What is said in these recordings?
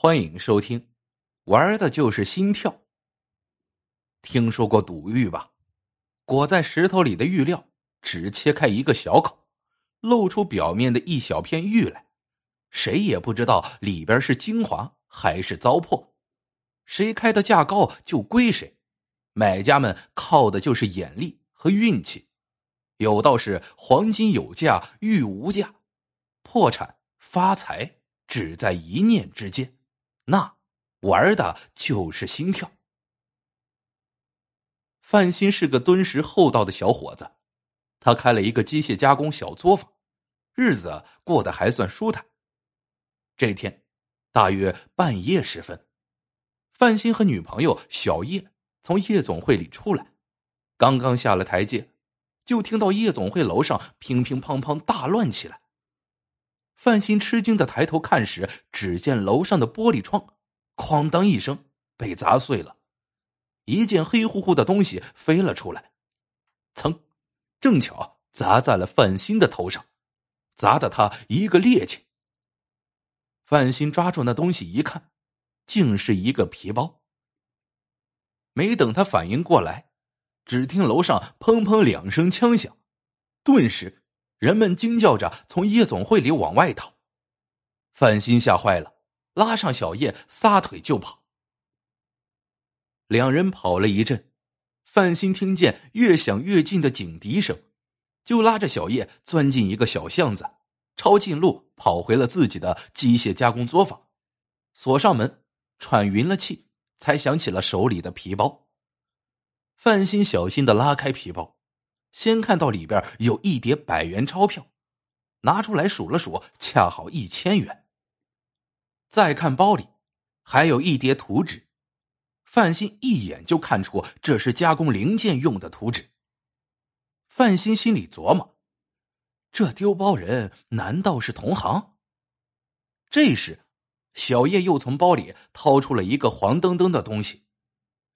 欢迎收听，玩的就是心跳。听说过赌玉吧？裹在石头里的玉料，只切开一个小口，露出表面的一小片玉来，谁也不知道里边是精华还是糟粕。谁开的价高就归谁，买家们靠的就是眼力和运气。有道是黄金有价，玉无价，破产发财只在一念之间。那玩的就是心跳。范鑫是个敦实厚道的小伙子，他开了一个机械加工小作坊，日子过得还算舒坦。这天，大约半夜时分，范鑫和女朋友小叶从夜总会里出来，刚刚下了台阶，就听到夜总会楼上乒乒乓乓大乱起来。范鑫吃惊的抬头看时，只见楼上的玻璃窗“哐当”一声被砸碎了，一件黑乎乎的东西飞了出来，噌，正巧砸在了范鑫的头上，砸得他一个趔趄。范鑫抓住那东西一看，竟是一个皮包。没等他反应过来，只听楼上砰砰两声枪响，顿时。人们惊叫着从夜总会里往外逃，范鑫吓坏了，拉上小叶撒腿就跑。两人跑了一阵，范鑫听见越响越近的警笛声，就拉着小叶钻进一个小巷子，抄近路跑回了自己的机械加工作坊，锁上门，喘匀了气，才想起了手里的皮包。范鑫小心的拉开皮包。先看到里边有一叠百元钞票，拿出来数了数，恰好一千元。再看包里，还有一叠图纸，范鑫一眼就看出这是加工零件用的图纸。范鑫心里琢磨：这丢包人难道是同行？这时，小叶又从包里掏出了一个黄澄澄的东西，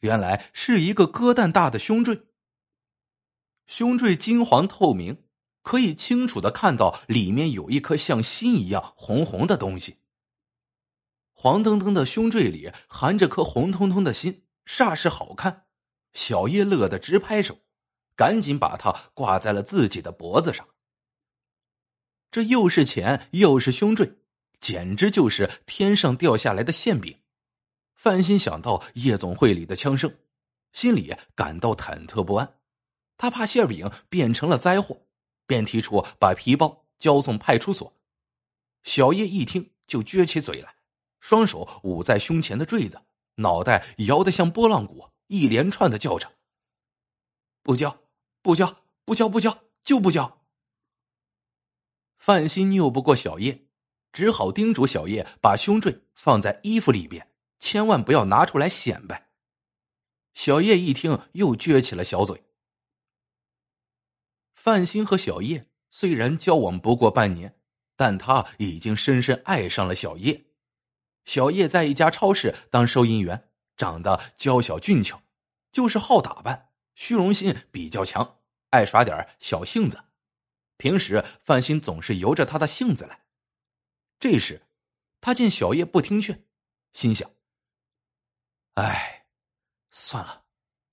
原来是一个鸽蛋大的胸坠。胸坠金黄透明，可以清楚的看到里面有一颗像心一样红红的东西。黄澄澄的胸坠里含着颗红彤彤的心，煞是好看。小叶乐得直拍手，赶紧把它挂在了自己的脖子上。这又是钱又是胸坠，简直就是天上掉下来的馅饼。范鑫想到夜总会里的枪声，心里感到忐忑不安。他怕馅饼变成了灾祸，便提出把皮包交送派出所。小叶一听就撅起嘴来，双手捂在胸前的坠子，脑袋摇得像拨浪鼓，一连串的叫着：“不交，不交，不交，不交，就不交。”范鑫拗不过小叶，只好叮嘱小叶把胸坠放在衣服里边，千万不要拿出来显摆。小叶一听，又撅起了小嘴。范鑫和小叶虽然交往不过半年，但他已经深深爱上了小叶。小叶在一家超市当收银员，长得娇小俊俏，就是好打扮，虚荣心比较强，爱耍点小性子。平时范鑫总是由着他的性子来。这时，他见小叶不听劝，心想：“哎，算了，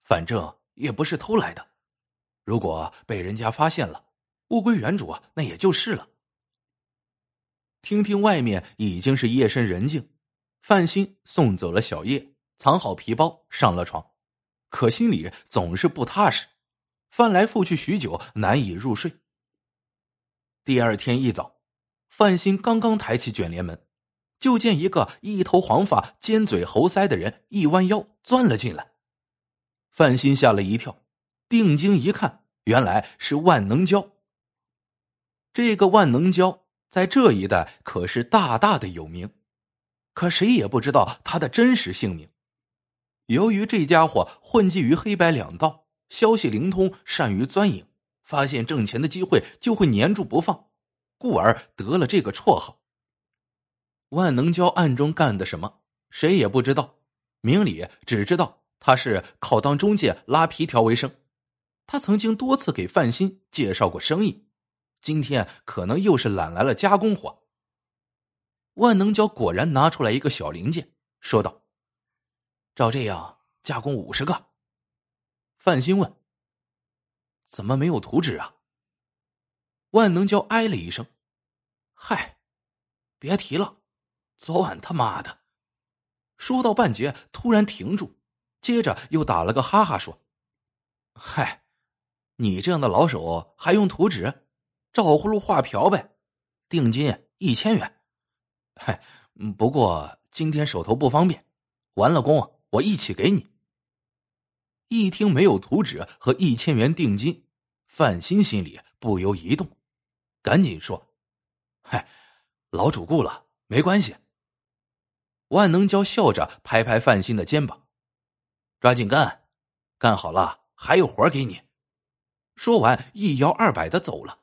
反正也不是偷来的。”如果被人家发现了，物归原主，那也就是了。听听外面已经是夜深人静，范鑫送走了小叶，藏好皮包，上了床，可心里总是不踏实，翻来覆去许久，难以入睡。第二天一早，范鑫刚刚抬起卷帘门，就见一个一头黄发、尖嘴猴腮的人一弯腰钻了进来，范鑫吓了一跳。定睛一看，原来是万能胶。这个万能胶在这一带可是大大的有名，可谁也不知道他的真实姓名。由于这家伙混迹于黑白两道，消息灵通，善于钻营，发现挣钱的机会就会粘住不放，故而得了这个绰号。万能胶暗中干的什么，谁也不知道，明里只知道他是靠当中介拉皮条为生。他曾经多次给范鑫介绍过生意，今天可能又是揽来了加工活。万能胶果然拿出来一个小零件，说道：“照这样加工五十个。”范鑫问：“怎么没有图纸啊？”万能胶哎了一声：“嗨，别提了，昨晚他妈的。”说到半截，突然停住，接着又打了个哈哈，说：“嗨，你这样的老手还用图纸？照葫芦画瓢呗，定金一千元。嗨，不过今天手头不方便，完了工我一起给你。”一听没有图纸和一千元定金，范鑫心里不由一动，赶紧说：“嗨，老主顾了，没关系。”万能胶笑着拍拍范鑫的肩膀：“抓紧干，干好了还有活给你。”说完，一摇二摆的走了。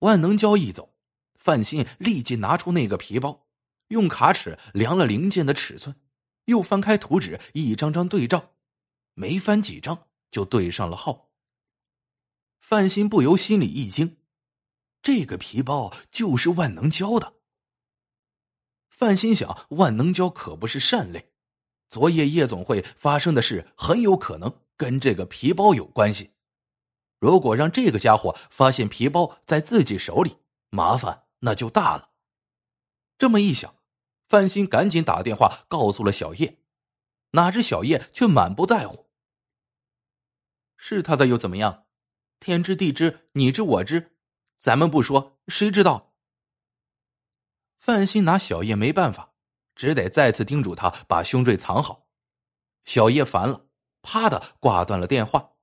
万能胶一走，范鑫立即拿出那个皮包，用卡尺量了零件的尺寸，又翻开图纸，一张张对照，没翻几张就对上了号。范鑫不由心里一惊，这个皮包就是万能胶的。范心想，万能胶可不是善类，昨夜夜总会发生的事很有可能跟这个皮包有关系。如果让这个家伙发现皮包在自己手里，麻烦那就大了。这么一想，范鑫赶紧打电话告诉了小叶，哪知小叶却满不在乎。是他的又怎么样？天知地知，你知我知，咱们不说，谁知道？范鑫拿小叶没办法，只得再次叮嘱他把胸坠藏好。小叶烦了，啪的挂断了电话。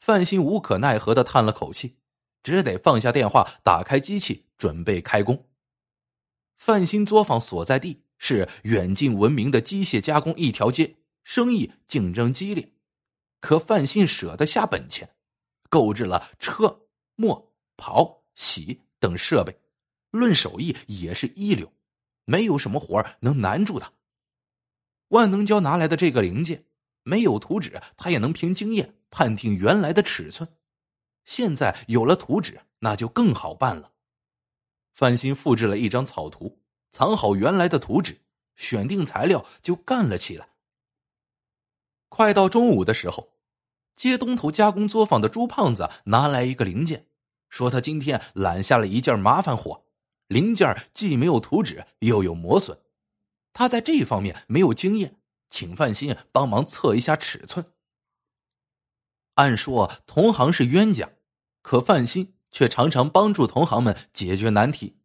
范鑫无可奈何的叹了口气，只得放下电话，打开机器准备开工。范鑫作坊所在地是远近闻名的机械加工一条街，生意竞争激烈。可范鑫舍得下本钱，购置了车、磨、刨、洗等设备。论手艺也是一流，没有什么活能难住他。万能胶拿来的这个零件没有图纸，他也能凭经验判定原来的尺寸。现在有了图纸，那就更好办了。范鑫复制了一张草图，藏好原来的图纸，选定材料就干了起来。快到中午的时候，接东头加工作坊的朱胖子拿来一个零件，说他今天揽下了一件麻烦活。零件既没有图纸，又有磨损，他在这方面没有经验，请范鑫帮忙测一下尺寸。按说同行是冤家，可范鑫却常常帮助同行们解决难题。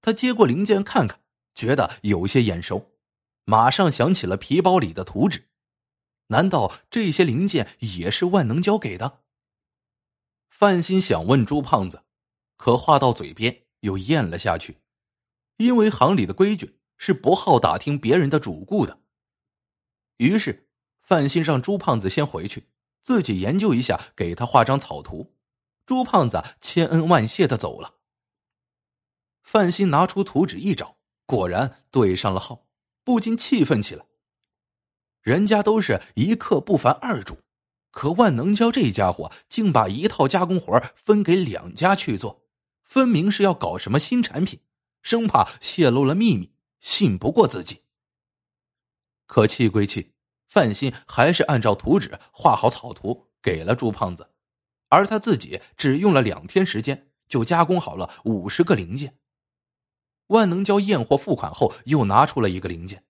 他接过零件看看，觉得有些眼熟，马上想起了皮包里的图纸。难道这些零件也是万能胶给的？范鑫想问朱胖子，可话到嘴边。又咽了下去，因为行里的规矩是不好打听别人的主顾的。于是范鑫让朱胖子先回去，自己研究一下，给他画张草图。朱胖子千恩万谢的走了。范鑫拿出图纸一找，果然对上了号，不禁气愤起来。人家都是一刻不凡二主，可万能胶这家伙竟把一套加工活分给两家去做。分明是要搞什么新产品，生怕泄露了秘密，信不过自己。可气归气，范鑫还是按照图纸画好草图，给了朱胖子，而他自己只用了两天时间就加工好了五十个零件。万能胶验货付款后，又拿出了一个零件，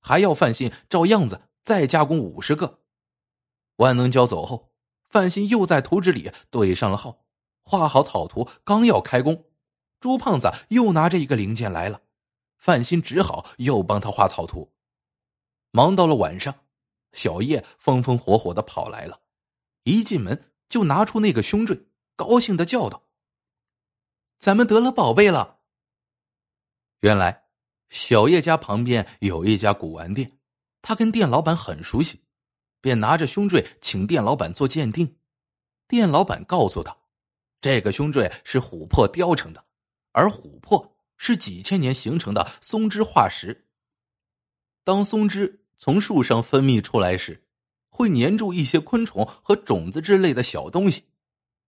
还要范鑫照样子再加工五十个。万能胶走后，范鑫又在图纸里对上了号。画好草图，刚要开工，朱胖子又拿着一个零件来了，范鑫只好又帮他画草图。忙到了晚上，小叶风风火火的跑来了，一进门就拿出那个胸坠，高兴的叫道：“咱们得了宝贝了！”原来，小叶家旁边有一家古玩店，他跟店老板很熟悉，便拿着胸坠请店老板做鉴定。店老板告诉他。这个胸坠是琥珀雕成的，而琥珀是几千年形成的松脂化石。当松脂从树上分泌出来时，会粘住一些昆虫和种子之类的小东西，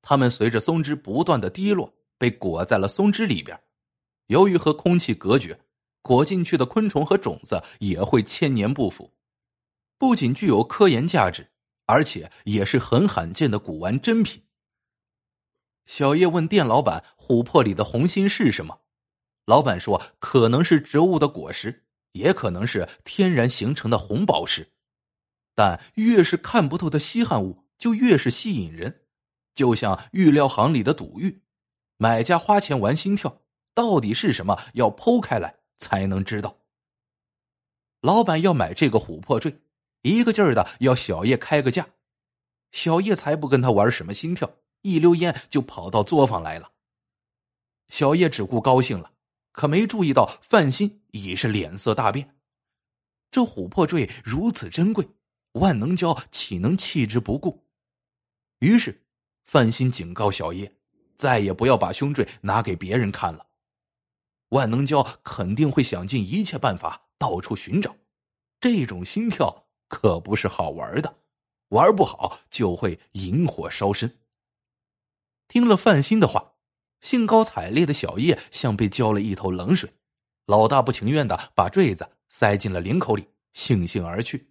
它们随着松脂不断的滴落，被裹在了松脂里边。由于和空气隔绝，裹进去的昆虫和种子也会千年不腐。不仅具有科研价值，而且也是很罕见的古玩珍品。小叶问店老板：“琥珀里的红心是什么？”老板说：“可能是植物的果实，也可能是天然形成的红宝石。但越是看不透的稀罕物，就越是吸引人。就像玉料行里的赌玉，买家花钱玩心跳，到底是什么？要剖开来才能知道。”老板要买这个琥珀坠，一个劲儿的要小叶开个价。小叶才不跟他玩什么心跳，一溜烟就跑到作坊来了。小叶只顾高兴了。可没注意到，范鑫已是脸色大变。这琥珀坠如此珍贵，万能胶岂能弃之不顾？于是，范鑫警告小叶，再也不要把胸坠拿给别人看了。万能胶肯定会想尽一切办法到处寻找。这种心跳可不是好玩的，玩不好就会引火烧身。听了范鑫的话。兴高采烈的小叶像被浇了一头冷水，老大不情愿的把坠子塞进了领口里，悻悻而去。